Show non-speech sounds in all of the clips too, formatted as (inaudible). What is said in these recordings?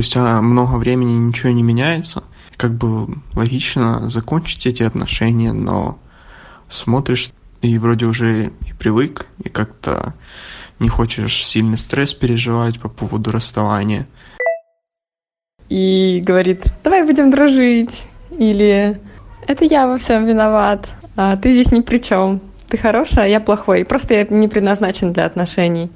спустя много времени ничего не меняется. Как бы логично закончить эти отношения, но смотришь и вроде уже и привык, и как-то не хочешь сильный стресс переживать по поводу расставания. И говорит, давай будем дружить. Или это я во всем виноват, а ты здесь ни при чем. Ты хорошая, а я плохой. Просто я не предназначен для отношений.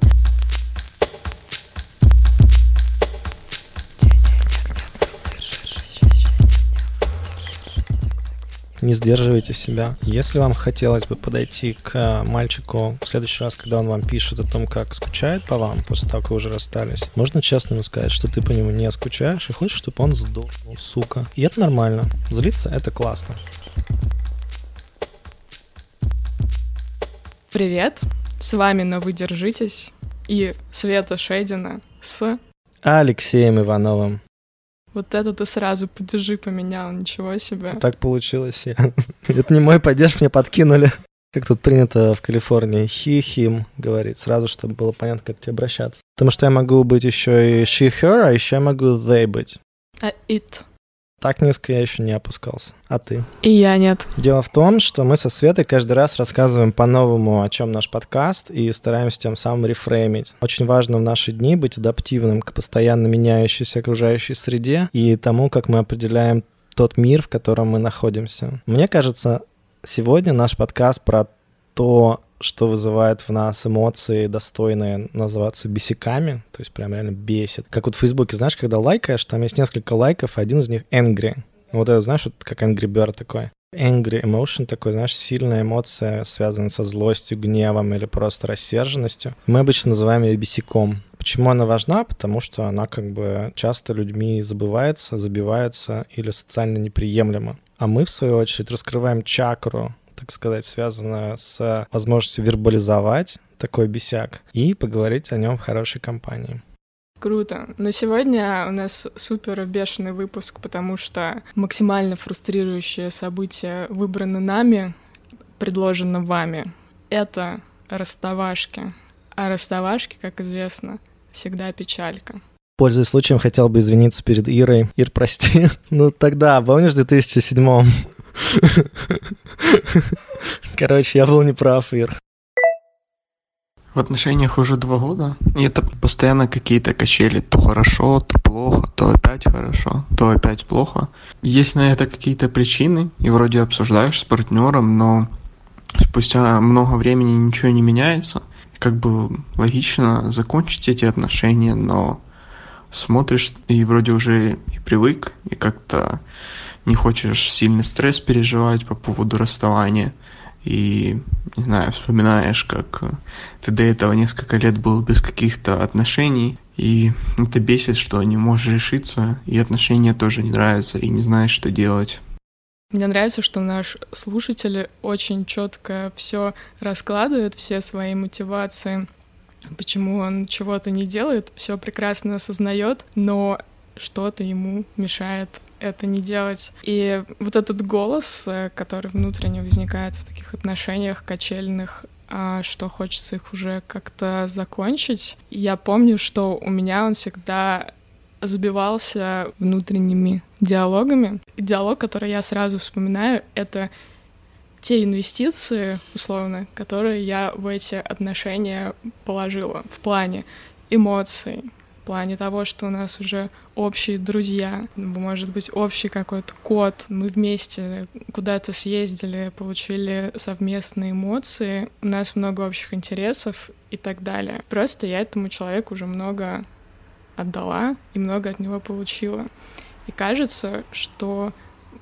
Не сдерживайте себя. Если вам хотелось бы подойти к мальчику в следующий раз, когда он вам пишет о том, как скучает по вам после того, как вы уже расстались, можно честно ему сказать, что ты по нему не скучаешь и хочешь, чтобы он сдохнул, сука. И это нормально. Злиться — это классно. Привет, с вами «Но вы держитесь» и Света Шейдина с Алексеем Ивановым. Вот это ты сразу падежи поменял, ничего себе. Так получилось. (laughs) Это не мой падеж, мне подкинули. Как тут принято в Калифорнии, him говорит, сразу, чтобы было понятно, как к тебе обращаться. Потому что я могу быть еще и she, her, а еще я могу they быть. А it? Так низко я еще не опускался. А ты? И я нет. Дело в том, что мы со Светой каждый раз рассказываем по-новому, о чем наш подкаст, и стараемся тем самым рефреймить. Очень важно в наши дни быть адаптивным к постоянно меняющейся окружающей среде и тому, как мы определяем тот мир, в котором мы находимся. Мне кажется, сегодня наш подкаст про то, что вызывает в нас эмоции, достойные называться бесиками, то есть прям реально бесит. Как вот в Фейсбуке, знаешь, когда лайкаешь, там есть несколько лайков, а один из них angry. Вот это, знаешь, вот как Angry Bird такой. Angry emotion такой, знаешь, сильная эмоция, связанная со злостью, гневом или просто рассерженностью. Мы обычно называем ее бесиком. Почему она важна? Потому что она как бы часто людьми забывается, забивается или социально неприемлема. А мы, в свою очередь, раскрываем чакру так сказать, связанная с возможностью вербализовать такой бесяк и поговорить о нем в хорошей компании. Круто. Но сегодня у нас супер бешеный выпуск, потому что максимально фрустрирующее событие выбрано нами, предложено вами. Это расставашки. А расставашки, как известно, всегда печалька. Пользуясь случаем, хотел бы извиниться перед Ирой. Ир, прости. (laughs) ну тогда, помнишь, в 2007 Короче, я был неправ, Ир. В отношениях уже два года, и это постоянно какие-то качели. То хорошо, то плохо, то опять хорошо, то опять плохо. Есть на это какие-то причины, и вроде обсуждаешь с партнером, но спустя много времени ничего не меняется. Как бы логично закончить эти отношения, но смотришь и вроде уже и привык, и как-то не хочешь сильный стресс переживать по поводу расставания. И, не знаю, вспоминаешь, как ты до этого несколько лет был без каких-то отношений, и это бесит, что не можешь решиться, и отношения тоже не нравятся, и не знаешь, что делать. Мне нравится, что наш слушатель очень четко все раскладывает, все свои мотивации, почему он чего-то не делает, все прекрасно осознает, но что-то ему мешает это не делать. И вот этот голос, э, который внутренне возникает в таких отношениях качельных, а, что хочется их уже как-то закончить. Я помню, что у меня он всегда забивался внутренними диалогами. Диалог, который я сразу вспоминаю, это те инвестиции, условно, которые я в эти отношения положила в плане эмоций, плане того, что у нас уже общие друзья, может быть, общий какой-то код, мы вместе куда-то съездили, получили совместные эмоции, у нас много общих интересов и так далее. Просто я этому человеку уже много отдала и много от него получила. И кажется, что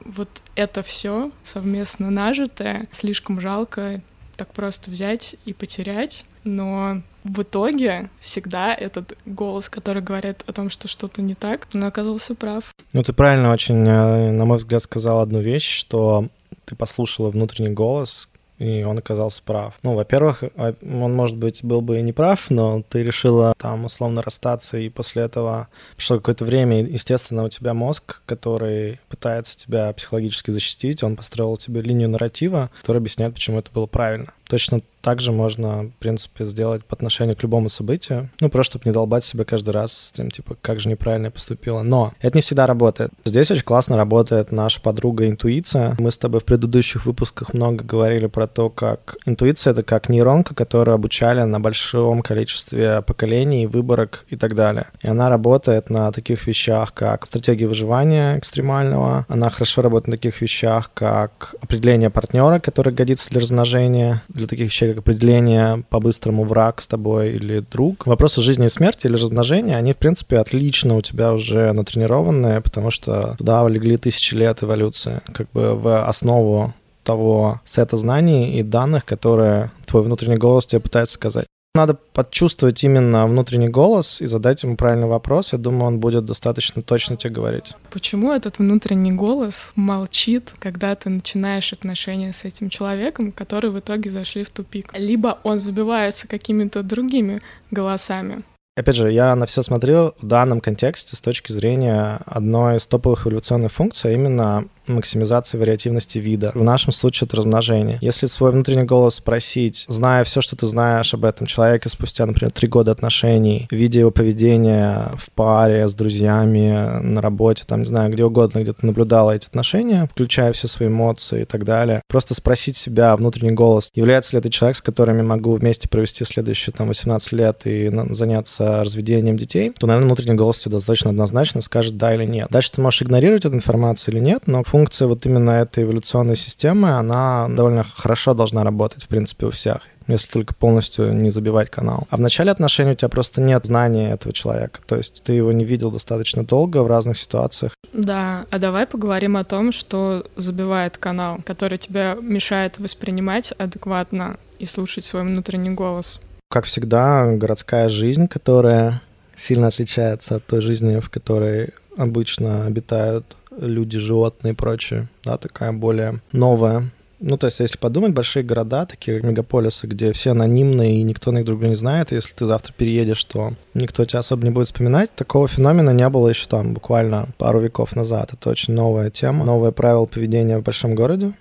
вот это все совместно нажитое слишком жалко так просто взять и потерять, но в итоге всегда этот голос, который говорит о том, что что-то не так, он оказался прав. Ну, ты правильно очень, э, на мой взгляд, сказал одну вещь, что ты послушала внутренний голос, и он оказался прав. Ну, во-первых, а, он, может быть, был бы и не прав, но ты решила там условно расстаться, и после этого прошло какое-то время, и, естественно, у тебя мозг, который пытается тебя психологически защитить, он построил тебе линию нарратива, которая объясняет, почему это было правильно. Точно так же можно, в принципе, сделать по отношению к любому событию. Ну, просто чтобы не долбать себя каждый раз с тем, типа, как же неправильно я поступила. Но это не всегда работает. Здесь очень классно работает наша подруга интуиция. Мы с тобой в предыдущих выпусках много говорили про то, как интуиция — это как нейронка, которую обучали на большом количестве поколений, выборок и так далее. И она работает на таких вещах, как стратегия выживания экстремального. Она хорошо работает на таких вещах, как определение партнера, который годится для размножения, для таких вещей, как определение по-быстрому враг с тобой или друг. Вопросы жизни и смерти или размножения, они, в принципе, отлично у тебя уже натренированные, потому что туда легли тысячи лет эволюции, как бы в основу того сета знаний и данных, которые твой внутренний голос тебе пытается сказать. Надо почувствовать именно внутренний голос и задать ему правильный вопрос. Я думаю, он будет достаточно точно тебе говорить. Почему этот внутренний голос молчит, когда ты начинаешь отношения с этим человеком, которые в итоге зашли в тупик? Либо он забивается какими-то другими голосами. Опять же, я на все смотрю в данном контексте с точки зрения одной из топовых эволюционных функций, а именно максимизации вариативности вида. В нашем случае это размножение. Если свой внутренний голос спросить, зная все, что ты знаешь об этом человеке спустя, например, три года отношений, видя его поведение в паре, с друзьями, на работе, там, не знаю, где угодно, где ты наблюдала эти отношения, включая все свои эмоции и так далее, просто спросить себя, внутренний голос, является ли это человек, с которым я могу вместе провести следующие там 18 лет и заняться разведением детей, то, наверное, внутренний голос тебе достаточно однозначно скажет да или нет. Дальше ты можешь игнорировать эту информацию или нет, но функция вот именно этой эволюционной системы, она довольно хорошо должна работать, в принципе, у всех если только полностью не забивать канал. А в начале отношений у тебя просто нет знания этого человека, то есть ты его не видел достаточно долго в разных ситуациях. Да, а давай поговорим о том, что забивает канал, который тебя мешает воспринимать адекватно и слушать свой внутренний голос. Как всегда, городская жизнь, которая сильно отличается от той жизни, в которой обычно обитают люди, животные и прочее, да, такая более новая. Ну, то есть, если подумать, большие города, такие как мегаполисы, где все анонимные и никто друг друга не знает, если ты завтра переедешь, то никто тебя особо не будет вспоминать. Такого феномена не было еще там буквально пару веков назад. Это очень новая тема, новое правило поведения в большом городе.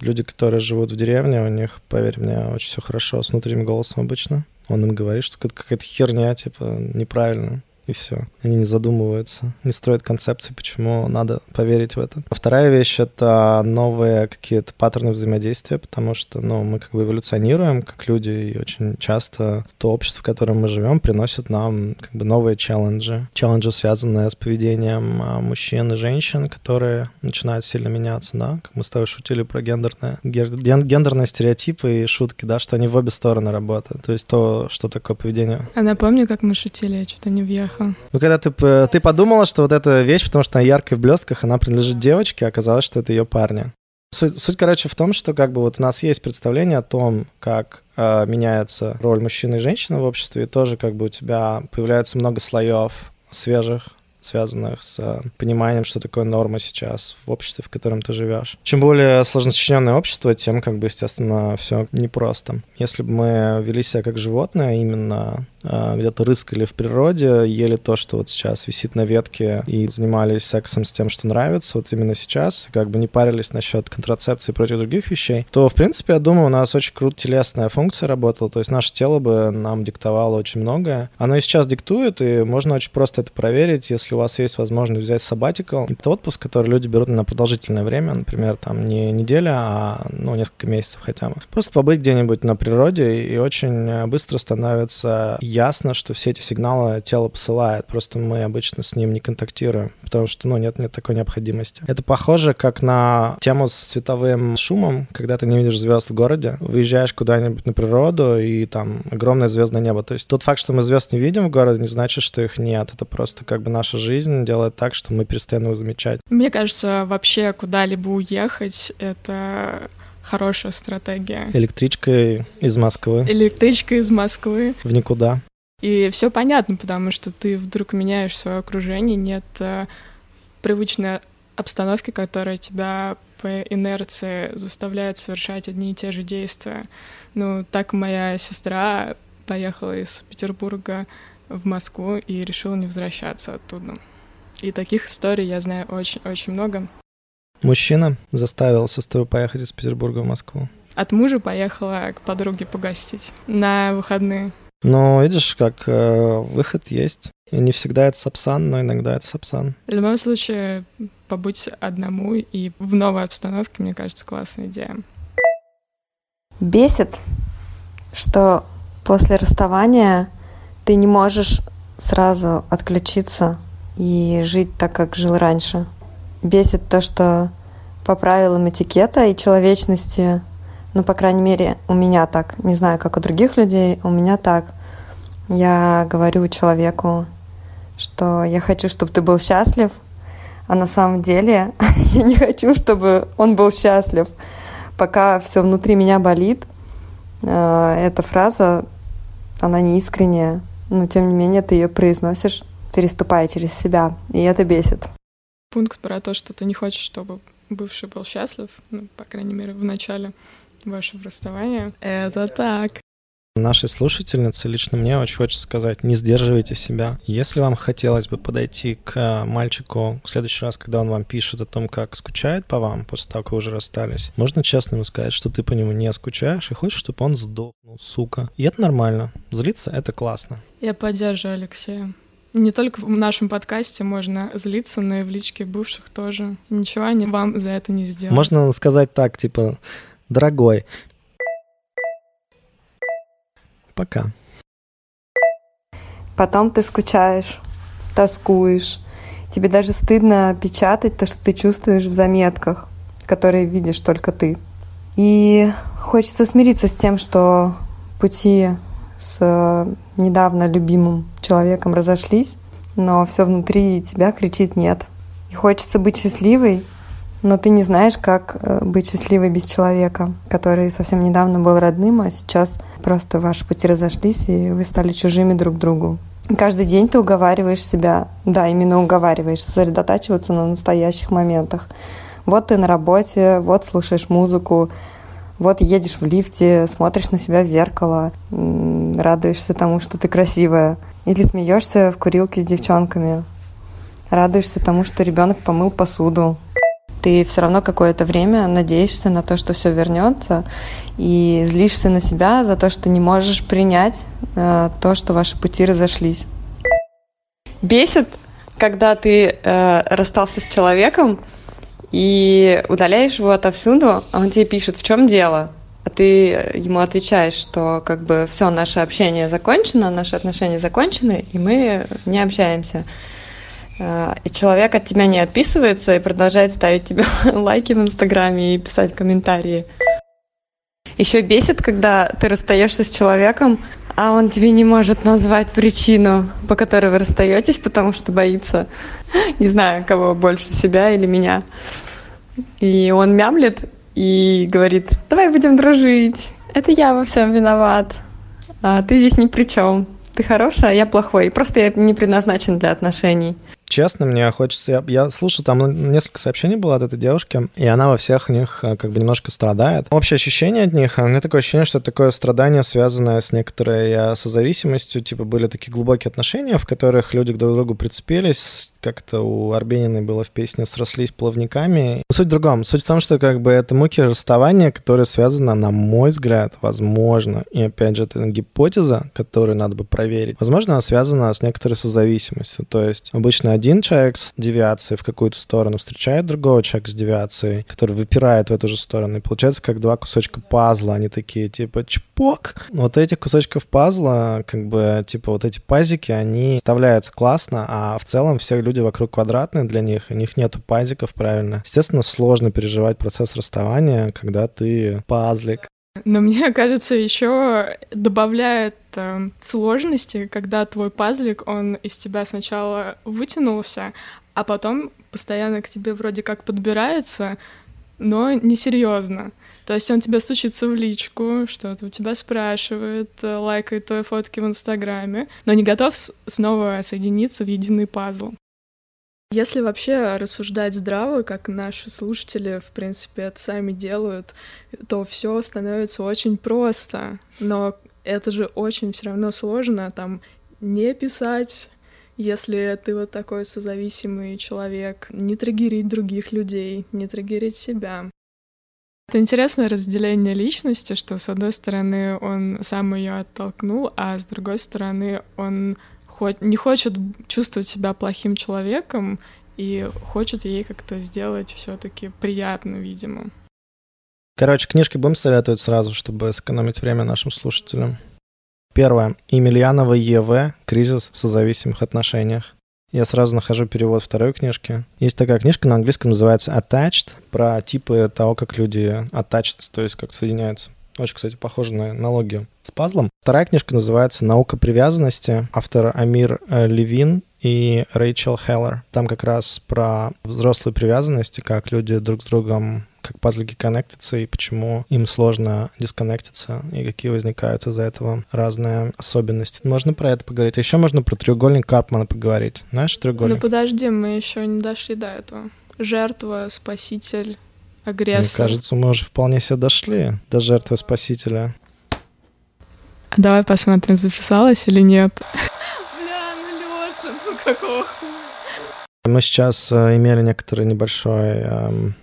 Люди, которые живут в деревне, у них, поверь мне, очень все хорошо с внутренним голосом обычно. Он им говорит, что какая-то херня, типа, неправильно и все. Они не задумываются, не строят концепции, почему надо поверить в это. Вторая вещь — это новые какие-то паттерны взаимодействия, потому что, ну, мы как бы эволюционируем как люди, и очень часто то общество, в котором мы живем, приносит нам как бы новые челленджи. Челленджи, связанные с поведением а, мужчин и женщин, которые начинают сильно меняться, да, как мы с тобой шутили про гендерные, гендерные стереотипы и шутки, да, что они в обе стороны работают. То есть то, что такое поведение. А напомню, как мы шутили, я что-то не въехала плохо. Ну, когда ты, ты подумала, что вот эта вещь, потому что она яркая в блестках, она принадлежит девочке, оказалось, что это ее парня. Суть, суть, короче, в том, что как бы вот у нас есть представление о том, как э, меняется роль мужчины и женщины в обществе, и тоже как бы у тебя появляется много слоев свежих, связанных с э, пониманием, что такое норма сейчас в обществе, в котором ты живешь. Чем более сложносочиненное общество, тем, как бы, естественно, все непросто. Если бы мы вели себя как животное, именно где-то рыскали в природе, ели то, что вот сейчас висит на ветке, и занимались сексом с тем, что нравится, вот именно сейчас, как бы не парились насчет контрацепции и прочих других вещей, то, в принципе, я думаю, у нас очень круто телесная функция работала, то есть наше тело бы нам диктовало очень многое. Оно и сейчас диктует, и можно очень просто это проверить, если у вас есть возможность взять sabbatical. Это отпуск, который люди берут на продолжительное время, например, там не неделя, а ну, несколько месяцев хотя бы. Просто побыть где-нибудь на природе, и очень быстро становится ясно, что все эти сигналы тело посылает, просто мы обычно с ним не контактируем, потому что, ну, нет, нет такой необходимости. Это похоже как на тему с световым шумом, когда ты не видишь звезд в городе, выезжаешь куда-нибудь на природу, и там огромное звездное небо. То есть тот факт, что мы звезд не видим в городе, не значит, что их нет. Это просто как бы наша жизнь делает так, что мы перестаем его замечать. Мне кажется, вообще куда-либо уехать — это хорошая стратегия. Электричкой из Москвы. Электричка из Москвы. В никуда. И все понятно, потому что ты вдруг меняешь свое окружение, нет э, привычной обстановки, которая тебя по инерции заставляет совершать одни и те же действия. Ну, так моя сестра поехала из Петербурга в Москву и решила не возвращаться оттуда. И таких историй я знаю очень-очень много. Мужчина заставил сестру поехать из Петербурга в Москву. От мужа поехала к подруге погостить на выходные. Ну, видишь, как э, выход есть. И не всегда это сапсан, но иногда это сапсан. В любом случае, побыть одному и в новой обстановке, мне кажется, классная идея. Бесит, что после расставания ты не можешь сразу отключиться и жить так, как жил раньше. Бесит то, что по правилам этикета и человечности, ну, по крайней мере, у меня так, не знаю, как у других людей, у меня так. Я говорю человеку, что я хочу, чтобы ты был счастлив, а на самом деле (laughs) я не хочу, чтобы он был счастлив. Пока все внутри меня болит, э, эта фраза, она не искренняя, но тем не менее ты ее произносишь, переступая через себя, и это бесит. Пункт про то, что ты не хочешь, чтобы бывший был счастлив, ну, по крайней мере, в начале вашего расставания. Это так. Нашей слушательнице лично мне очень хочется сказать, не сдерживайте себя. Если вам хотелось бы подойти к мальчику в следующий раз, когда он вам пишет о том, как скучает по вам после того, как вы уже расстались, можно честно ему сказать, что ты по нему не скучаешь и хочешь, чтобы он сдохнул, сука. И это нормально. Злиться — это классно. Я поддерживаю Алексея. Не только в нашем подкасте можно злиться, но и в личке бывших тоже. Ничего они вам за это не сделают. Можно сказать так, типа, дорогой, пока. Потом ты скучаешь, тоскуешь. Тебе даже стыдно печатать то, что ты чувствуешь в заметках, которые видишь только ты. И хочется смириться с тем, что пути с недавно любимым человеком разошлись, но все внутри тебя кричит нет. И хочется быть счастливой, но ты не знаешь, как э, быть счастливой без человека, который совсем недавно был родным, а сейчас просто ваши пути разошлись, и вы стали чужими друг другу. Каждый день ты уговариваешь себя, да, именно уговариваешь, сосредотачиваться на настоящих моментах. Вот ты на работе, вот слушаешь музыку, вот едешь в лифте, смотришь на себя в зеркало, радуешься тому, что ты красивая. Или смеешься в курилке с девчонками, радуешься тому, что ребенок помыл посуду, ты все равно какое-то время надеешься на то, что все вернется, и злишься на себя за то, что не можешь принять э, то, что ваши пути разошлись. Бесит, когда ты э, расстался с человеком и удаляешь его отовсюду, а он тебе пишет, в чем дело, а ты ему отвечаешь, что как бы все, наше общение закончено, наши отношения закончены, и мы не общаемся. А, и человек от тебя не отписывается и продолжает ставить тебе (laughs) лайки в Инстаграме и писать комментарии. Еще бесит, когда ты расстаешься с человеком, а он тебе не может назвать причину, по которой вы расстаетесь, потому что боится, не знаю, кого больше, себя или меня. И он мямлет и говорит, давай будем дружить. Это я во всем виноват. А ты здесь ни при чем. Ты хорошая, а я плохой. Просто я не предназначен для отношений честно, мне хочется... Я, я слушал, там несколько сообщений было от этой девушки, и она во всех них э, как бы немножко страдает. Общее ощущение от них, у меня такое ощущение, что такое страдание, связанное с некоторой э, созависимостью, типа были такие глубокие отношения, в которых люди друг к другу прицепились, как-то у Арбениной было в песне «Срослись плавниками». Суть в другом. Суть в том, что как бы это муки расставания, которые связаны, на мой взгляд, возможно, и опять же, это гипотеза, которую надо бы проверить, возможно, она связана с некоторой созависимостью. То есть обычно один человек с девиацией в какую-то сторону встречает другого человека с девиацией, который выпирает в эту же сторону. И получается как два кусочка пазла. Они такие типа чпок. Вот этих кусочков пазла, как бы, типа вот эти пазики, они вставляются классно, а в целом все люди вокруг квадратные для них, у них нету пазиков правильно. Естественно, сложно переживать процесс расставания, когда ты пазлик. Но мне (laughs) кажется, еще добавляет э, сложности, когда твой пазлик, он из тебя сначала вытянулся, а потом постоянно к тебе вроде как подбирается, но несерьезно. То есть он тебя стучится в личку, что-то у тебя спрашивает, э, лайкает твои фотки в Инстаграме, но не готов снова соединиться в единый пазл. Если вообще рассуждать здраво, как наши слушатели, в принципе, это сами делают, то все становится очень просто. Но это же очень все равно сложно там не писать, если ты вот такой созависимый человек, не триггерить других людей, не триггерить себя. Это интересное разделение личности, что с одной стороны он сам ее оттолкнул, а с другой стороны он не хочет чувствовать себя плохим человеком и хочет ей как-то сделать все-таки приятно, видимо. Короче, книжки будем советовать сразу, чтобы сэкономить время нашим слушателям. Первое. Емельянова Е.В. «Кризис в созависимых отношениях». Я сразу нахожу перевод второй книжки. Есть такая книжка на английском, называется Attached, про типы того, как люди attached, то есть как соединяются. Очень, кстати, похоже на аналогию с пазлом. Вторая книжка называется «Наука привязанности». Автор Амир э, Левин и Рэйчел Хеллер. Там как раз про взрослые привязанности, как люди друг с другом как пазлики коннектятся и почему им сложно дисконнектиться и какие возникают из-за этого разные особенности. Можно про это поговорить. А еще можно про треугольник Карпмана поговорить. Знаешь треугольник? Ну подожди, мы еще не дошли до этого. Жертва, спаситель, агрессор. Мне кажется, мы уже вполне себе дошли до жертвы спасителя. А давай посмотрим, записалась или нет. Бля, ну Лёша, ну какого хуя? Мы сейчас э, имели некоторый небольшой эм,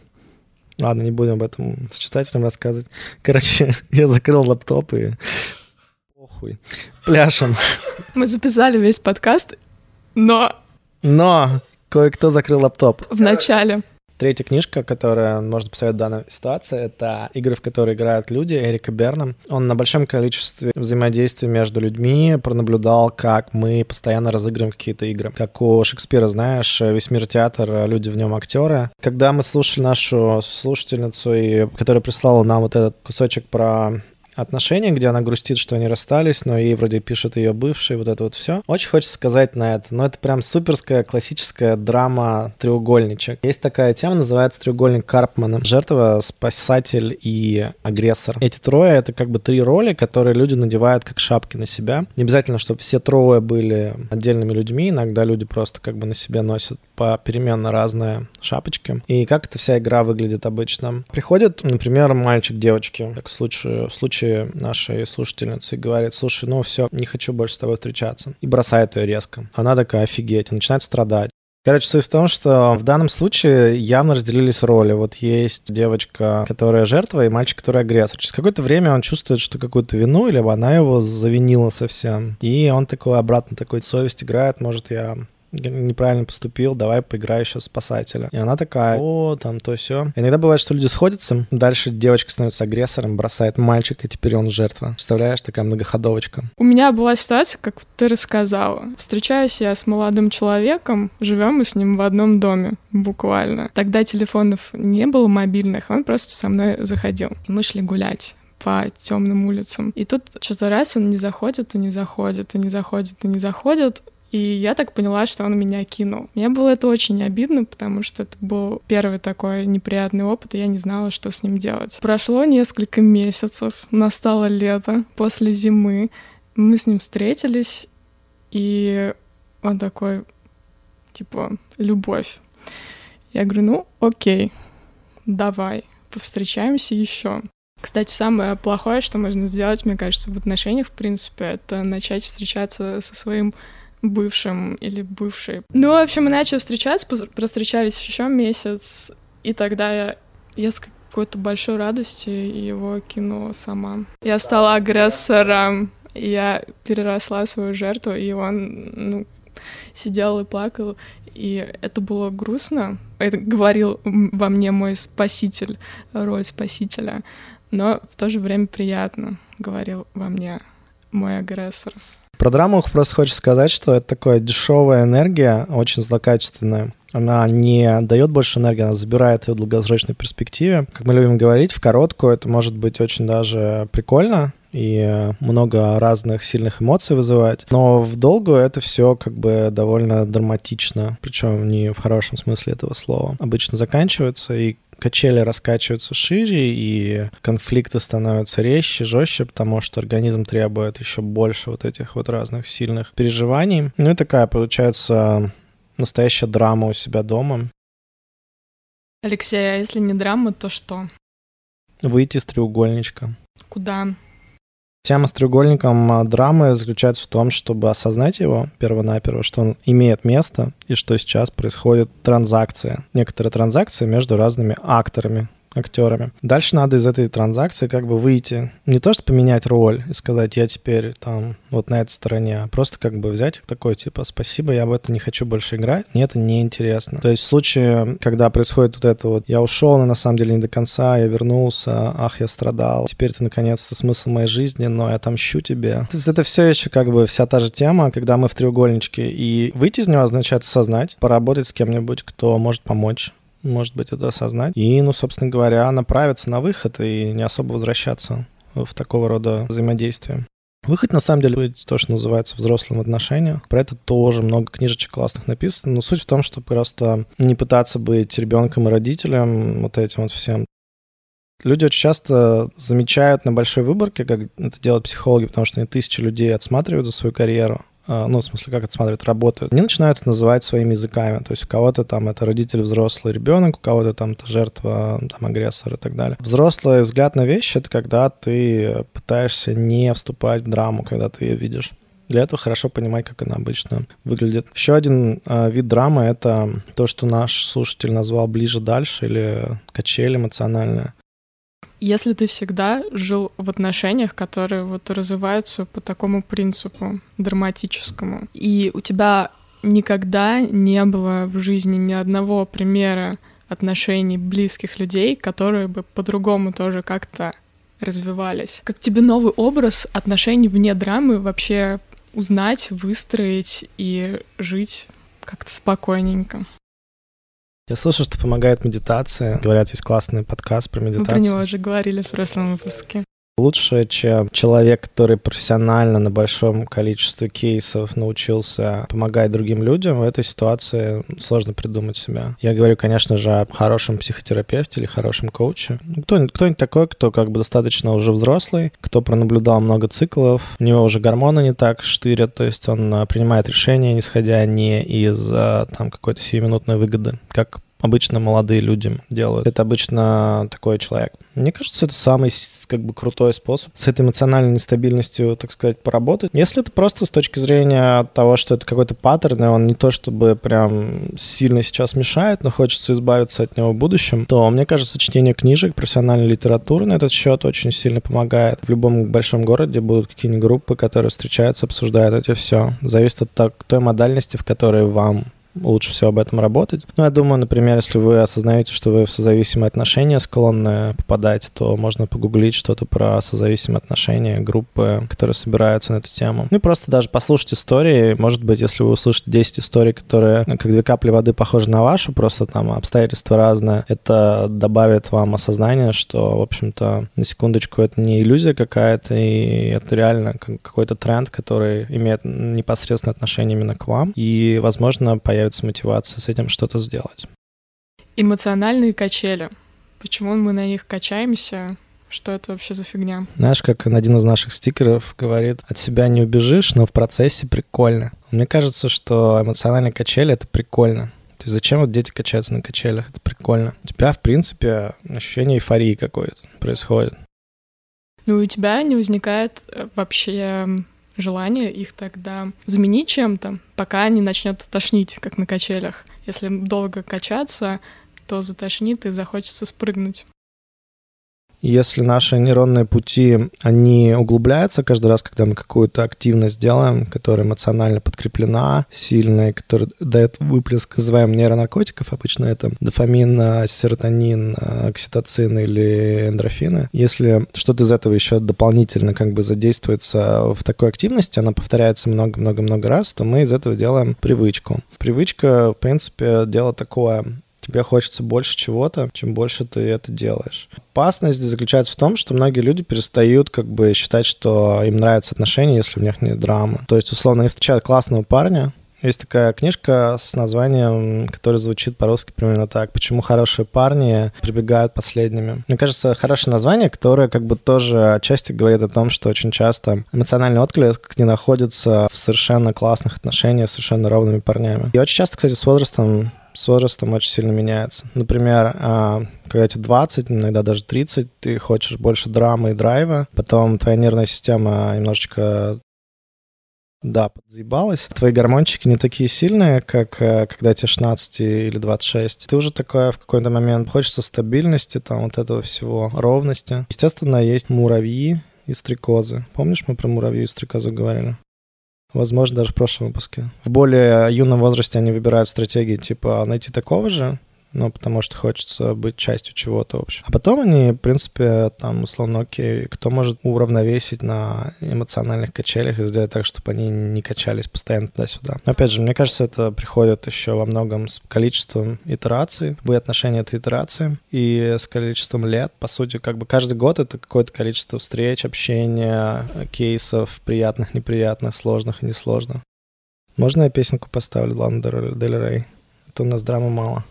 Ладно, не будем об этом с читателям рассказывать. Короче, (laughs) я закрыл лаптоп и похуй. Пляшем. Мы записали весь подкаст, но... Но кое-кто закрыл лаптоп. В начале. Третья книжка, которая можно посоветовать в данной ситуации, это игры, в которые играют люди, Эрика Берна. Он на большом количестве взаимодействий между людьми пронаблюдал, как мы постоянно разыгрываем какие-то игры. Как у Шекспира, знаешь, весь мир театр, люди в нем актеры. Когда мы слушали нашу слушательницу, и, которая прислала нам вот этот кусочек про отношения, где она грустит, что они расстались, но ей вроде пишет ее бывший, вот это вот все. Очень хочется сказать на это. Но это прям суперская классическая драма треугольничек. Есть такая тема, называется треугольник Карпмана. Жертва, спасатель и агрессор. Эти трое — это как бы три роли, которые люди надевают как шапки на себя. Не обязательно, чтобы все трое были отдельными людьми. Иногда люди просто как бы на себе носят попеременно разные шапочки. И как эта вся игра выглядит обычно? Приходит, например, мальчик девочки, как в случае, в случае нашей слушательницы, и говорит, слушай, ну все, не хочу больше с тобой встречаться. И бросает ее резко. Она такая, офигеть, начинает страдать. Короче, суть в том, что в данном случае явно разделились роли. Вот есть девочка, которая жертва, и мальчик, который агрессор. Через какое-то время он чувствует, что какую-то вину, либо она его завинила совсем. И он такой обратно такой совесть играет, может, я неправильно поступил, давай поиграю еще спасателя. И она такая, о, там то все. Иногда бывает, что люди сходятся, дальше девочка становится агрессором, бросает мальчика, и теперь он жертва. Представляешь, такая многоходовочка. У меня была ситуация, как ты рассказала. Встречаюсь я с молодым человеком, живем мы с ним в одном доме, буквально. Тогда телефонов не было мобильных, он просто со мной заходил. И мы шли гулять по темным улицам. И тут что-то раз он не заходит, и не заходит, и не заходит, и не заходит. И я так поняла, что он меня кинул. Мне было это очень обидно, потому что это был первый такой неприятный опыт, и я не знала, что с ним делать. Прошло несколько месяцев, настало лето, после зимы. Мы с ним встретились, и он такой, типа, любовь. Я говорю, ну, окей, давай, повстречаемся еще. Кстати, самое плохое, что можно сделать, мне кажется, в отношениях, в принципе, это начать встречаться со своим бывшим или бывшей. Ну, в общем, мы начали встречаться, простречались еще месяц, и тогда я, я с какой-то большой радостью его кинула сама. Я стала агрессором, я переросла свою жертву, и он, ну, сидел и плакал, и это было грустно. Это говорил во мне мой спаситель, роль спасителя, но в то же время приятно, говорил во мне мой агрессор. Про драму просто хочется сказать, что это такая дешевая энергия, очень злокачественная. Она не дает больше энергии, она забирает ее в долгосрочной перспективе. Как мы любим говорить, в короткую это может быть очень даже прикольно, и много разных сильных эмоций вызывать. Но в долгую это все как бы довольно драматично, причем не в хорошем смысле этого слова. Обычно заканчивается, и качели раскачиваются шире, и конфликты становятся резче, жестче, потому что организм требует еще больше вот этих вот разных сильных переживаний. Ну и такая получается настоящая драма у себя дома. Алексей, а если не драма, то что? Выйти из треугольничка. Куда? Тема с треугольником а, драмы заключается в том, чтобы осознать его первонаперво, что он имеет место и что сейчас происходит транзакция, некоторые транзакции между разными акторами актерами. Дальше надо из этой транзакции как бы выйти. Не то, что поменять роль и сказать, я теперь там вот на этой стороне, а просто как бы взять такой, типа, спасибо, я в это не хочу больше играть, мне это не интересно. То есть в случае, когда происходит вот это вот, я ушел, но на самом деле не до конца, я вернулся, ах, я страдал, теперь ты наконец-то смысл моей жизни, но я отомщу тебе. То есть это все еще как бы вся та же тема, когда мы в треугольничке, и выйти из него означает осознать, поработать с кем-нибудь, кто может помочь может быть, это осознать. И, ну, собственно говоря, направиться на выход и не особо возвращаться в такого рода взаимодействие. Выход, на самом деле, то, что называется взрослым отношением. Про это тоже много книжечек классных написано. Но суть в том, что просто не пытаться быть ребенком и родителем, вот этим вот всем. Люди очень часто замечают на большой выборке, как это делают психологи, потому что они тысячи людей отсматривают за свою карьеру. А, ну, в смысле, как это смотрят, работают, они начинают называть своими языками. То есть у кого-то там это родитель, взрослый ребенок, у кого-то там это жертва, там, агрессор и так далее. Взрослый взгляд на вещи — это когда ты пытаешься не вступать в драму, когда ты ее видишь. Для этого хорошо понимать, как она обычно выглядит. Еще один э, вид драмы — это то, что наш слушатель назвал «ближе-дальше» или «качель эмоциональная». Если ты всегда жил в отношениях, которые вот развиваются по такому принципу драматическому, и у тебя никогда не было в жизни ни одного примера отношений близких людей, которые бы по-другому тоже как-то развивались. Как тебе новый образ отношений вне драмы вообще узнать, выстроить и жить как-то спокойненько? Я слышал, что помогает медитация. Говорят, есть классный подкаст про медитацию. Мы про него уже говорили в прошлом выпуске. Лучше, чем человек, который профессионально на большом количестве кейсов научился помогать другим людям, в этой ситуации сложно придумать себя. Я говорю, конечно же, о хорошем психотерапевте или хорошем коуче. Кто-нибудь, кто-нибудь такой, кто как бы достаточно уже взрослый, кто пронаблюдал много циклов, у него уже гормоны не так штырят, то есть он а, принимает решения, исходя не из а, там какой-то сиюминутной выгоды, как обычно молодые люди делают. Это обычно такой человек. Мне кажется, это самый как бы крутой способ с этой эмоциональной нестабильностью, так сказать, поработать. Если это просто с точки зрения того, что это какой-то паттерн, и он не то чтобы прям сильно сейчас мешает, но хочется избавиться от него в будущем, то, мне кажется, чтение книжек, профессиональной литературы на этот счет очень сильно помогает. В любом большом городе будут какие-нибудь группы, которые встречаются, обсуждают это все. Зависит от той модальности, в которой вам лучше всего об этом работать. Ну, я думаю, например, если вы осознаете, что вы в созависимые отношения склонны попадать, то можно погуглить что-то про созависимые отношения, группы, которые собираются на эту тему. Ну и просто даже послушать истории. Может быть, если вы услышите 10 историй, которые как две капли воды похожи на вашу, просто там обстоятельства разные, это добавит вам осознание, что, в общем-то, на секундочку, это не иллюзия какая-то, и это реально какой-то тренд, который имеет непосредственное отношение именно к вам, и, возможно, появится появится мотивация с этим что-то сделать. Эмоциональные качели. Почему мы на них качаемся? Что это вообще за фигня? Знаешь, как один из наших стикеров говорит, от себя не убежишь, но в процессе прикольно. Мне кажется, что эмоциональные качели — это прикольно. То есть зачем вот дети качаются на качелях? Это прикольно. У тебя, в принципе, ощущение эйфории какое-то происходит. Ну, у тебя не возникает э, вообще желание их тогда заменить чем-то, пока не начнет тошнить, как на качелях. Если долго качаться, то затошнит и захочется спрыгнуть. Если наши нейронные пути, они углубляются каждый раз, когда мы какую-то активность делаем, которая эмоционально подкреплена, сильная, которая дает выплеск, называем нейронаркотиков, обычно это дофамин, серотонин, окситоцин или эндорфины. Если что-то из этого еще дополнительно как бы задействуется в такой активности, она повторяется много-много-много раз, то мы из этого делаем привычку. Привычка, в принципе, дело такое тебе хочется больше чего-то, чем больше ты это делаешь. Опасность заключается в том, что многие люди перестают как бы считать, что им нравятся отношения, если в них нет драмы. То есть, условно, они встречают классного парня, есть такая книжка с названием, которая звучит по-русски примерно так. «Почему хорошие парни прибегают последними». Мне кажется, хорошее название, которое как бы тоже отчасти говорит о том, что очень часто эмоциональный отклик не находится в совершенно классных отношениях с совершенно ровными парнями. И очень часто, кстати, с возрастом с возрастом очень сильно меняется. Например, а, когда тебе 20, иногда даже 30, ты хочешь больше драмы и драйва, потом твоя нервная система немножечко да, подзаебалась. Твои гормончики не такие сильные, как э, когда тебе 16 или 26. Ты уже такое в какой-то момент хочется стабильности, там вот этого всего, ровности. Естественно, есть муравьи и стрекозы. Помнишь, мы про муравью и стрекозу говорили? Возможно, даже в прошлом выпуске. В более юном возрасте они выбирают стратегии типа найти такого же, ну, потому что хочется быть частью чего-то общего. А потом они, в принципе, там, условно, окей, кто может уравновесить на эмоциональных качелях и сделать так, чтобы они не качались постоянно туда-сюда. Но, опять же, мне кажется, это приходит еще во многом с количеством итераций, любые отношения — это итерации, и с количеством лет, по сути, как бы каждый год это какое-то количество встреч, общения, кейсов, приятных, неприятных, сложных и несложных. Можно я песенку поставлю Лана Дель Рей? Это у нас драмы мало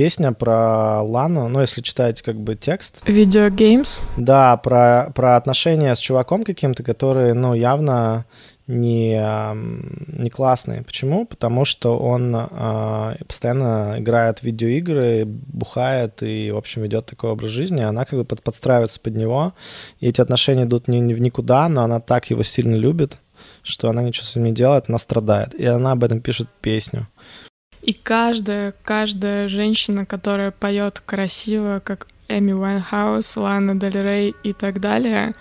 песня про Лану, ну, если читать как бы текст. Видеогеймс? Да, про, про отношения с чуваком каким-то, который, ну, явно не, не классный. Почему? Потому что он э, постоянно играет в видеоигры, бухает и, в общем, ведет такой образ жизни. Она как бы под, подстраивается под него. И эти отношения идут ни, ни в никуда, но она так его сильно любит, что она ничего с ним не делает, она страдает. И она об этом пишет песню. И каждая, каждая женщина, которая поет красиво, как Эми Уайнхаус, Лана Дель Рей и так далее,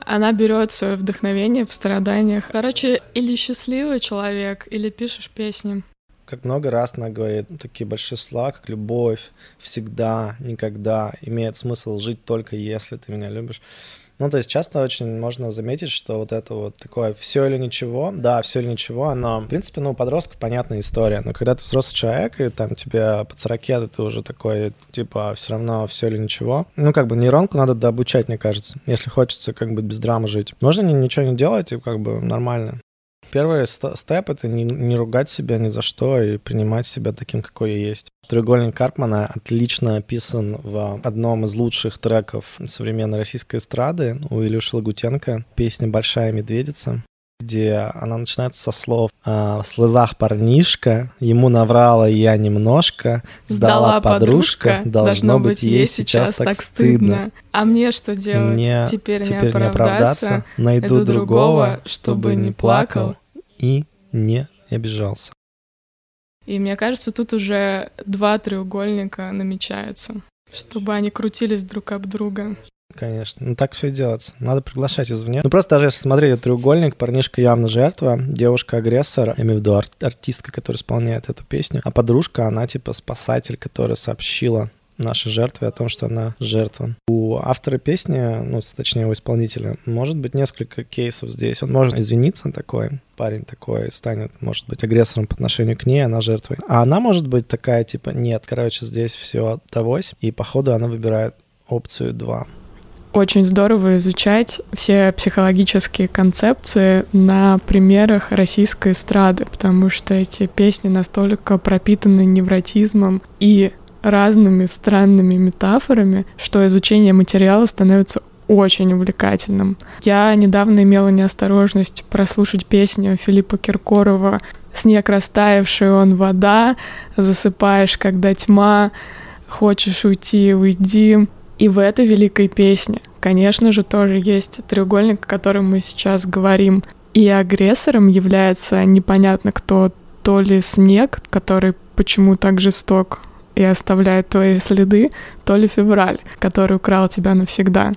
она берет свое вдохновение в страданиях. Короче, или счастливый человек, или пишешь песни. Как много раз она говорит, такие большие слова, как любовь, всегда, никогда, имеет смысл жить только если ты меня любишь. Ну, то есть часто очень можно заметить, что вот это вот такое все или ничего, да, все или ничего, оно, в принципе, ну, у подростков понятная история, но когда ты взрослый человек, и там тебе под 40 ты уже такой, типа, все равно все или ничего, ну, как бы нейронку надо дообучать, мне кажется, если хочется как бы без драмы жить. Можно ничего не делать, и как бы нормально. Первый степ — это не, не ругать себя ни за что и принимать себя таким, какой я есть. Треугольник Карпмана отлично описан в одном из лучших треков современной российской эстрады у Илюши Лагутенко, песня «Большая медведица», где она начинается со слов «В слезах парнишка, ему наврала я немножко, сдала, сдала подружка, должно быть ей сейчас так стыдно». А мне что делать? Мне теперь, теперь не оправдаться, найду другого, чтобы не плакал и не обижался. И мне кажется, тут уже два треугольника намечаются, чтобы они крутились друг об друга. Конечно. Ну так все и делается. Надо приглашать извне. Ну просто даже если смотреть этот треугольник, парнишка явно жертва, девушка агрессор, я имею в виду ар- артистка, которая исполняет эту песню, а подружка, она типа спасатель, которая сообщила нашей жертве о том, что она жертва. У автора песни, ну, точнее, у исполнителя, может быть несколько кейсов здесь. Он может извиниться такой, парень такой станет, может быть, агрессором по отношению к ней, она жертвой. А она может быть такая, типа, нет, короче, здесь все давось, и походу она выбирает опцию 2 очень здорово изучать все психологические концепции на примерах российской эстрады, потому что эти песни настолько пропитаны невротизмом и разными странными метафорами, что изучение материала становится очень увлекательным. Я недавно имела неосторожность прослушать песню Филиппа Киркорова «Снег растаявший, он вода, засыпаешь, когда тьма, хочешь уйти, уйди». И в этой великой песне, конечно же, тоже есть треугольник, о котором мы сейчас говорим. И агрессором является непонятно кто, то ли снег, который почему так жесток и оставляет твои следы, то ли февраль, который украл тебя навсегда.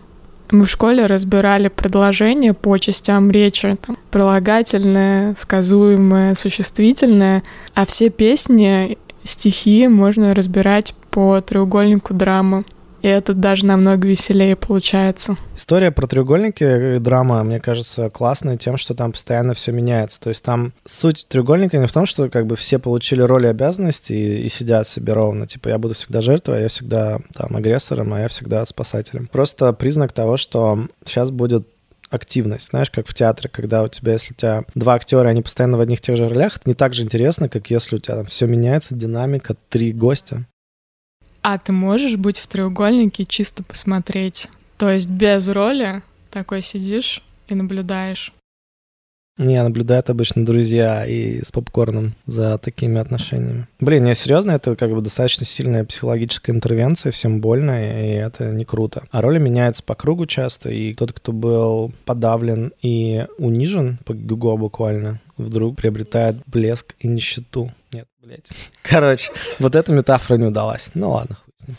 Мы в школе разбирали предложения по частям речи, там, прилагательное, сказуемое, существительное, а все песни, стихи можно разбирать по треугольнику драмы. И это даже намного веселее получается. История про треугольники, э, драма, мне кажется, классная тем, что там постоянно все меняется. То есть там суть треугольника не в том, что как бы все получили роли и обязанности и, и сидят себе ровно. Типа я буду всегда жертвой, а я всегда там агрессором, а я всегда спасателем. Просто признак того, что сейчас будет активность. Знаешь, как в театре, когда у тебя, если у тебя два актера, они постоянно в одних тех же ролях, это не так же интересно, как если у тебя там все меняется, динамика, три гостя. А ты можешь быть в треугольнике чисто посмотреть? То есть без роли такой сидишь и наблюдаешь? Не, наблюдают обычно друзья и с попкорном за такими отношениями. Блин, не, серьезно, это как бы достаточно сильная психологическая интервенция, всем больно, и это не круто. А роли меняются по кругу часто, и тот, кто был подавлен и унижен, по гуго буквально, вдруг приобретает блеск и нищету. Нет, блядь. (laughs) Короче, вот эта метафора не удалась. Ну ладно, хуй с ним.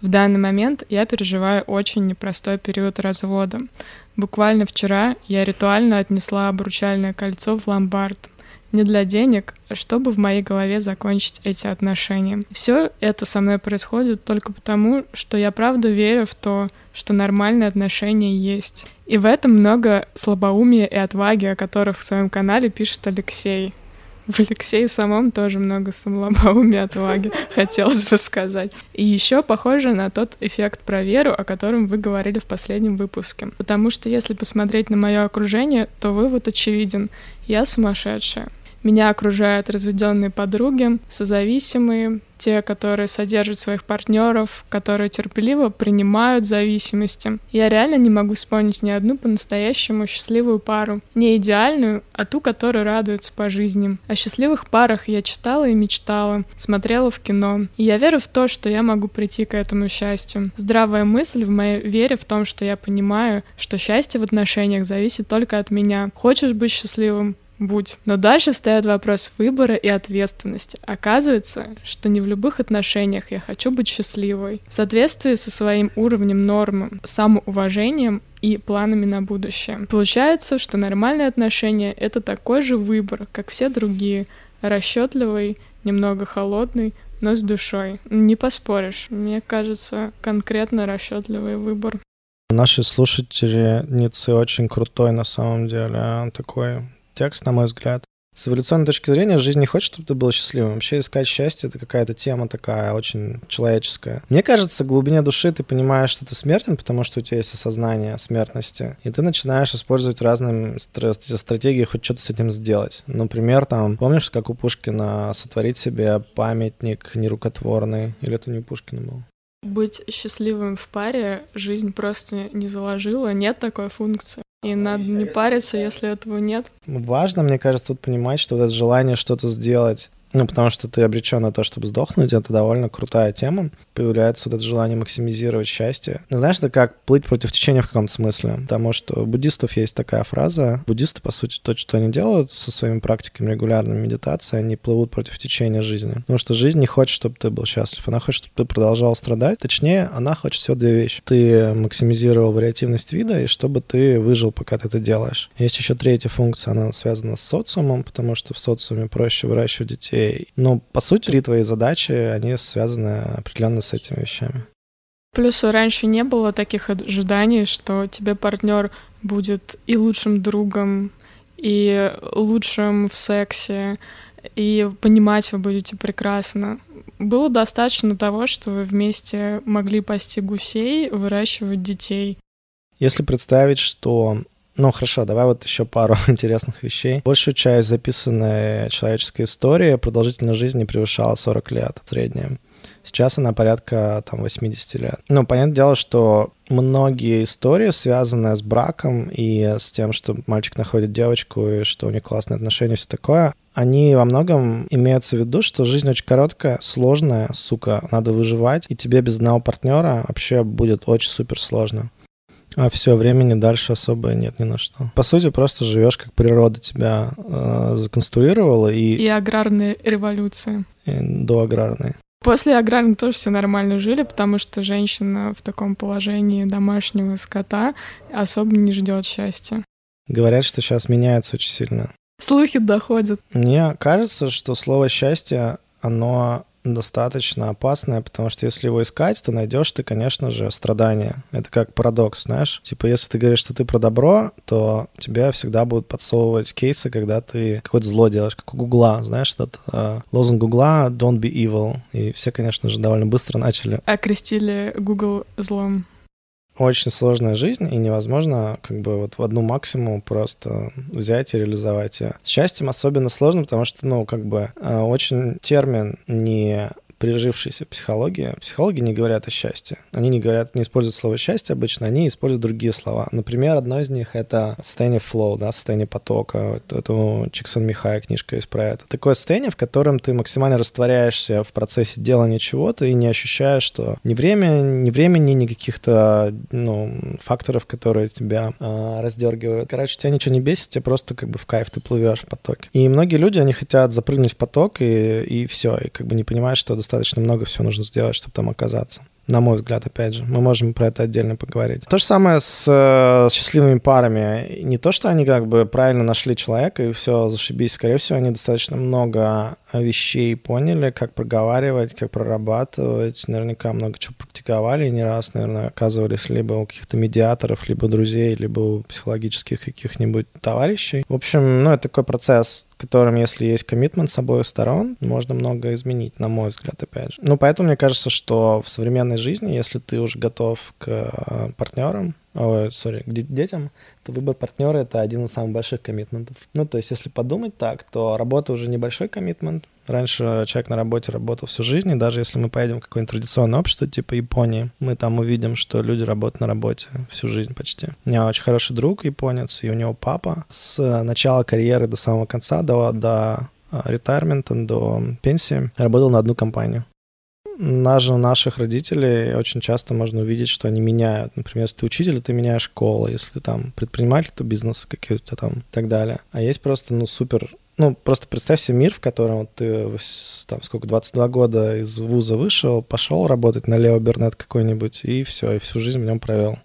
В данный момент я переживаю очень непростой период развода. Буквально вчера я ритуально отнесла обручальное кольцо в ломбард. Не для денег, а чтобы в моей голове закончить эти отношения. Все это со мной происходит только потому, что я правда верю в то, что нормальные отношения есть. И в этом много слабоумия и отваги, о которых в своем канале пишет Алексей. В Алексее самом тоже много слабоумия отваги, (laughs) хотелось бы сказать. И еще похоже на тот эффект про веру, о котором вы говорили в последнем выпуске. Потому что если посмотреть на мое окружение, то вывод очевиден. Я сумасшедшая. Меня окружают разведенные подруги, созависимые, те, которые содержат своих партнеров, которые терпеливо принимают зависимости. Я реально не могу вспомнить ни одну по-настоящему счастливую пару. Не идеальную, а ту, которая радуется по жизни. О счастливых парах я читала и мечтала, смотрела в кино. И я верю в то, что я могу прийти к этому счастью. Здравая мысль в моей вере в том, что я понимаю, что счастье в отношениях зависит только от меня. Хочешь быть счастливым? Будь. Но дальше встает вопрос выбора и ответственности. Оказывается, что не в любых отношениях я хочу быть счастливой. В соответствии со своим уровнем нормы, самоуважением и планами на будущее. Получается, что нормальные отношения — это такой же выбор, как все другие. Расчетливый, немного холодный, но с душой. Не поспоришь. Мне кажется, конкретно расчетливый выбор. Наши слушательницы очень крутой на самом деле. Такой текст, на мой взгляд. С эволюционной точки зрения жизнь не хочет, чтобы ты был счастливым. Вообще искать счастье — это какая-то тема такая очень человеческая. Мне кажется, в глубине души ты понимаешь, что ты смертен, потому что у тебя есть осознание смертности, и ты начинаешь использовать разные стратегии хоть что-то с этим сделать. Например, там, помнишь, как у Пушкина сотворить себе памятник нерукотворный? Или это не у Пушкина был? Быть счастливым в паре жизнь просто не заложила, нет такой функции. И надо не париться, если этого нет. Важно, мне кажется, тут понимать, что вот это желание что-то сделать ну, потому что ты обречен на то, чтобы сдохнуть, это довольно крутая тема. Появляется вот это желание максимизировать счастье. Ну, знаешь, это как плыть против течения в каком-то смысле. Потому что у буддистов есть такая фраза. Буддисты, по сути, то, что они делают со своими практиками регулярной медитации, они плывут против течения жизни. Потому что жизнь не хочет, чтобы ты был счастлив. Она хочет, чтобы ты продолжал страдать. Точнее, она хочет всего две вещи. Ты максимизировал вариативность вида, и чтобы ты выжил, пока ты это делаешь. Есть еще третья функция, она связана с социумом, потому что в социуме проще выращивать детей ну, по сути, твои задачи, они связаны определенно с этими вещами. Плюс раньше не было таких ожиданий, что тебе партнер будет и лучшим другом, и лучшим в сексе, и понимать вы будете прекрасно. Было достаточно того, что вы вместе могли пасти гусей, выращивать детей. Если представить, что ну хорошо, давай вот еще пару (laughs) интересных вещей. Большую часть записанной человеческой истории продолжительность жизни превышала 40 лет в среднем. Сейчас она порядка там 80 лет. Ну, понятное дело, что многие истории, связанные с браком и с тем, что мальчик находит девочку и что у них классные отношения, все такое, они во многом имеются в виду, что жизнь очень короткая, сложная, сука, надо выживать, и тебе без одного партнера вообще будет очень супер сложно. А все, времени дальше особо нет ни на что. По сути, просто живешь, как природа тебя э, законструировала. И, и аграрная революция. И до аграрной. После аграрной тоже все нормально жили, потому что женщина в таком положении домашнего скота особо не ждет счастья. Говорят, что сейчас меняется очень сильно. Слухи доходят. Мне кажется, что слово счастье, оно достаточно опасная, потому что если его искать, то найдешь ты, конечно же, страдания. Это как парадокс, знаешь? Типа, если ты говоришь, что ты про добро, то тебя всегда будут подсовывать кейсы, когда ты какое-то зло делаешь, как у Гугла, знаешь, этот э, лозунг Гугла «Don't be evil». И все, конечно же, довольно быстро начали. Окрестили Google злом очень сложная жизнь, и невозможно как бы вот в одну максимум просто взять и реализовать ее. С счастьем особенно сложно, потому что, ну, как бы э, очень термин не прижившаяся психология. Психологи не говорят о счастье. Они не говорят, не используют слово счастье обычно, они используют другие слова. Например, одно из них — это состояние flow, да, состояние потока. Вот это Чиксон Михай книжка есть про это. Такое состояние, в котором ты максимально растворяешься в процессе делания чего-то и не ощущаешь, что ни время, ни времени, ни каких-то ну, факторов, которые тебя э, раздергивают. Короче, тебя ничего не бесит, тебе просто как бы в кайф ты плывешь в потоке. И многие люди, они хотят запрыгнуть в поток и, и все, и как бы не понимают, что достаточно много всего нужно сделать, чтобы там оказаться на мой взгляд, опять же. Мы можем про это отдельно поговорить. То же самое с, э, с счастливыми парами. Не то, что они как бы правильно нашли человека и все, зашибись. Скорее всего, они достаточно много вещей поняли, как проговаривать, как прорабатывать. Наверняка много чего практиковали и не раз, наверное, оказывались либо у каких-то медиаторов, либо друзей, либо у психологических каких-нибудь товарищей. В общем, ну, это такой процесс которым, если есть коммитмент с обоих сторон, можно много изменить, на мой взгляд, опять же. Ну, поэтому мне кажется, что в современной жизни, если ты уже готов к э, партнерам, ой, сори, к детям, то выбор партнера — это один из самых больших коммитментов. Ну, то есть, если подумать так, то работа уже небольшой коммитмент, Раньше человек на работе работал всю жизнь, и даже если мы поедем в какое-нибудь традиционное общество типа Японии, мы там увидим, что люди работают на работе всю жизнь почти. У меня очень хороший друг японец, и у него папа с начала карьеры до самого конца, до, до ретайрмента, до пенсии, работал на одну компанию. Даже наших родителей очень часто можно увидеть, что они меняют. Например, если ты учитель, ты меняешь школу. Если ты там предприниматель, то бизнес какие-то там и так далее. А есть просто, ну, супер ну, просто представь себе мир, в котором вот ты, там, сколько, 22 года из вуза вышел, пошел работать на Лео Бернет какой-нибудь, и все, и всю жизнь в нем провел.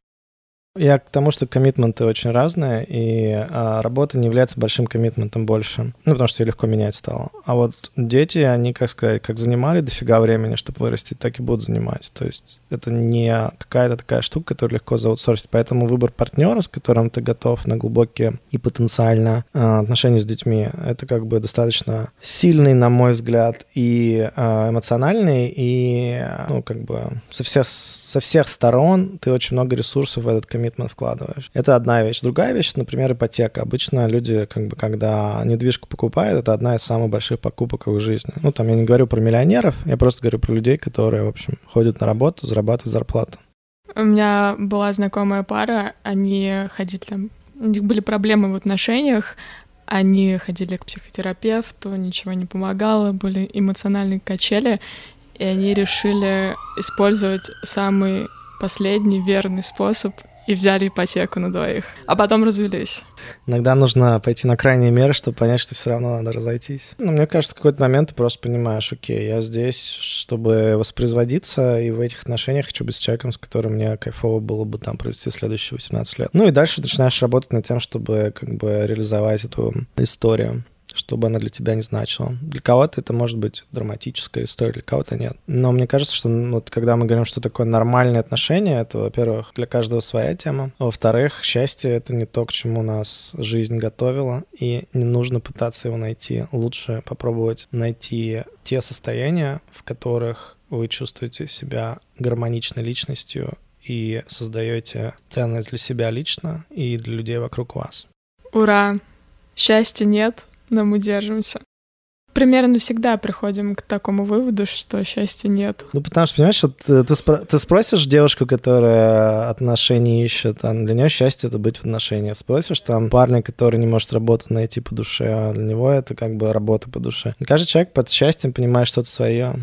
Я к тому, что коммитменты очень разные, и а, работа не является большим коммитментом больше. Ну, потому что ее легко менять стало. А вот дети, они, как сказать, как занимали дофига времени, чтобы вырасти, так и будут занимать. То есть это не какая-то такая штука, которую легко заутсорсить. Поэтому выбор партнера, с которым ты готов на глубокие и потенциально а, отношения с детьми, это как бы достаточно сильный, на мой взгляд, и а, эмоциональный, и, ну, как бы со всех, со всех сторон ты очень много ресурсов в этот коммитмент коммитмент вкладываешь. Это одна вещь. Другая вещь, например, ипотека. Обычно люди, как бы, когда недвижку покупают, это одна из самых больших покупок в их жизни. Ну, там я не говорю про миллионеров, я просто говорю про людей, которые, в общем, ходят на работу, зарабатывают зарплату. У меня была знакомая пара, они ходили там, у них были проблемы в отношениях, они ходили к психотерапевту, ничего не помогало, были эмоциональные качели, и они решили использовать самый последний верный способ и взяли ипотеку на двоих, а потом развелись. Иногда нужно пойти на крайние меры, чтобы понять, что все равно надо разойтись. Ну, мне кажется, в какой-то момент ты просто понимаешь, окей, я здесь, чтобы воспроизводиться, и в этих отношениях хочу быть с человеком, с которым мне кайфово было бы там провести следующие 18 лет. Ну и дальше начинаешь работать над тем, чтобы как бы реализовать эту историю чтобы она для тебя не значила. Для кого-то это может быть драматическая история, для кого-то нет. Но мне кажется, что ну, вот, когда мы говорим, что такое нормальные отношения, это, во-первых, для каждого своя тема. Во-вторых, счастье — это не то, к чему нас жизнь готовила, и не нужно пытаться его найти. Лучше попробовать найти те состояния, в которых вы чувствуете себя гармоничной личностью и создаете ценность для себя лично и для людей вокруг вас. Ура! Счастья нет, но мы держимся. Примерно всегда приходим к такому выводу, что счастья нет. Ну, потому что, понимаешь, вот э, ты, спро- ты спросишь девушку, которая отношения ищет, а для нее счастье — это быть в отношениях. Спросишь там парня, который не может работу найти по душе, а для него это как бы работа по душе. И каждый человек под счастьем понимает что-то свое.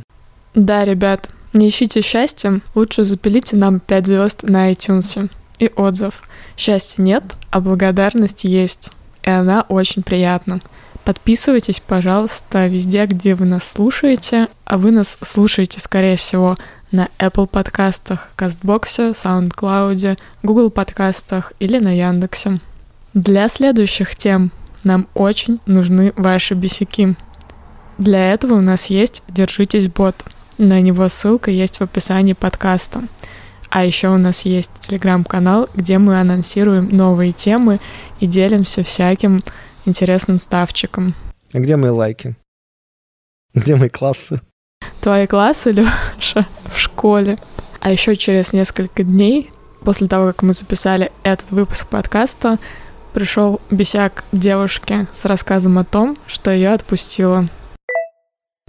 Да, ребят, не ищите счастья, лучше запилите нам 5 звезд на iTunes и отзыв. Счастья нет, а благодарность есть, и она очень приятна. Подписывайтесь, пожалуйста, везде, где вы нас слушаете. А вы нас слушаете, скорее всего, на Apple подкастах, Кастбоксе, SoundCloud, Google подкастах или на Яндексе. Для следующих тем нам очень нужны ваши бесяки. Для этого у нас есть «Держитесь, бот». На него ссылка есть в описании подкаста. А еще у нас есть телеграм-канал, где мы анонсируем новые темы и делимся всяким интересным ставчиком. А где мои лайки? Где мои классы? Твои классы, Леша, в школе. А еще через несколько дней, после того, как мы записали этот выпуск подкаста, пришел бесяк девушки с рассказом о том, что ее отпустила.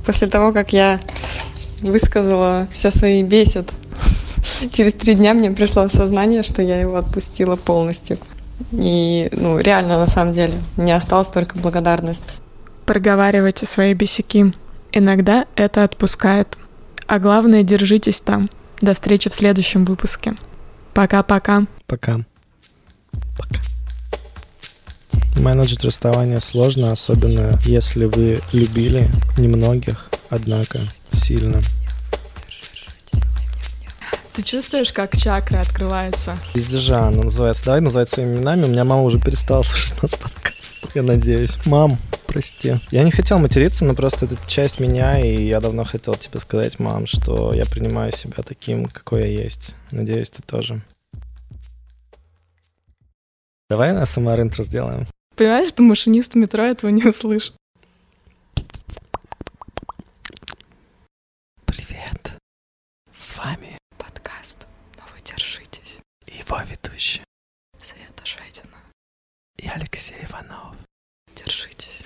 После того, как я высказала все свои бесит. (laughs) Через три дня мне пришло осознание, что я его отпустила полностью. И, ну, реально, на самом деле, не осталось только благодарность. Проговаривайте свои бесяки. Иногда это отпускает. А главное, держитесь там. До встречи в следующем выпуске. Пока-пока. Пока. Пока. Менеджер расставания сложно, особенно если вы любили немногих, однако сильно. Ты чувствуешь, как чакра открывается? Пиздежа она называется. Давай называть своими именами. У меня мама уже перестала (laughs) слушать нас подкаст. Я надеюсь. Мам, прости. Я не хотел материться, но просто это часть меня, и я давно хотел тебе сказать, мам, что я принимаю себя таким, какой я есть. Надеюсь, ты тоже. Давай на СМР интро сделаем. Понимаешь, что машинист метро этого не услышит. Привет. С вами Подкаст. Но вы держитесь. его ведущий Света Жедина. и Алексей Иванов. Держитесь.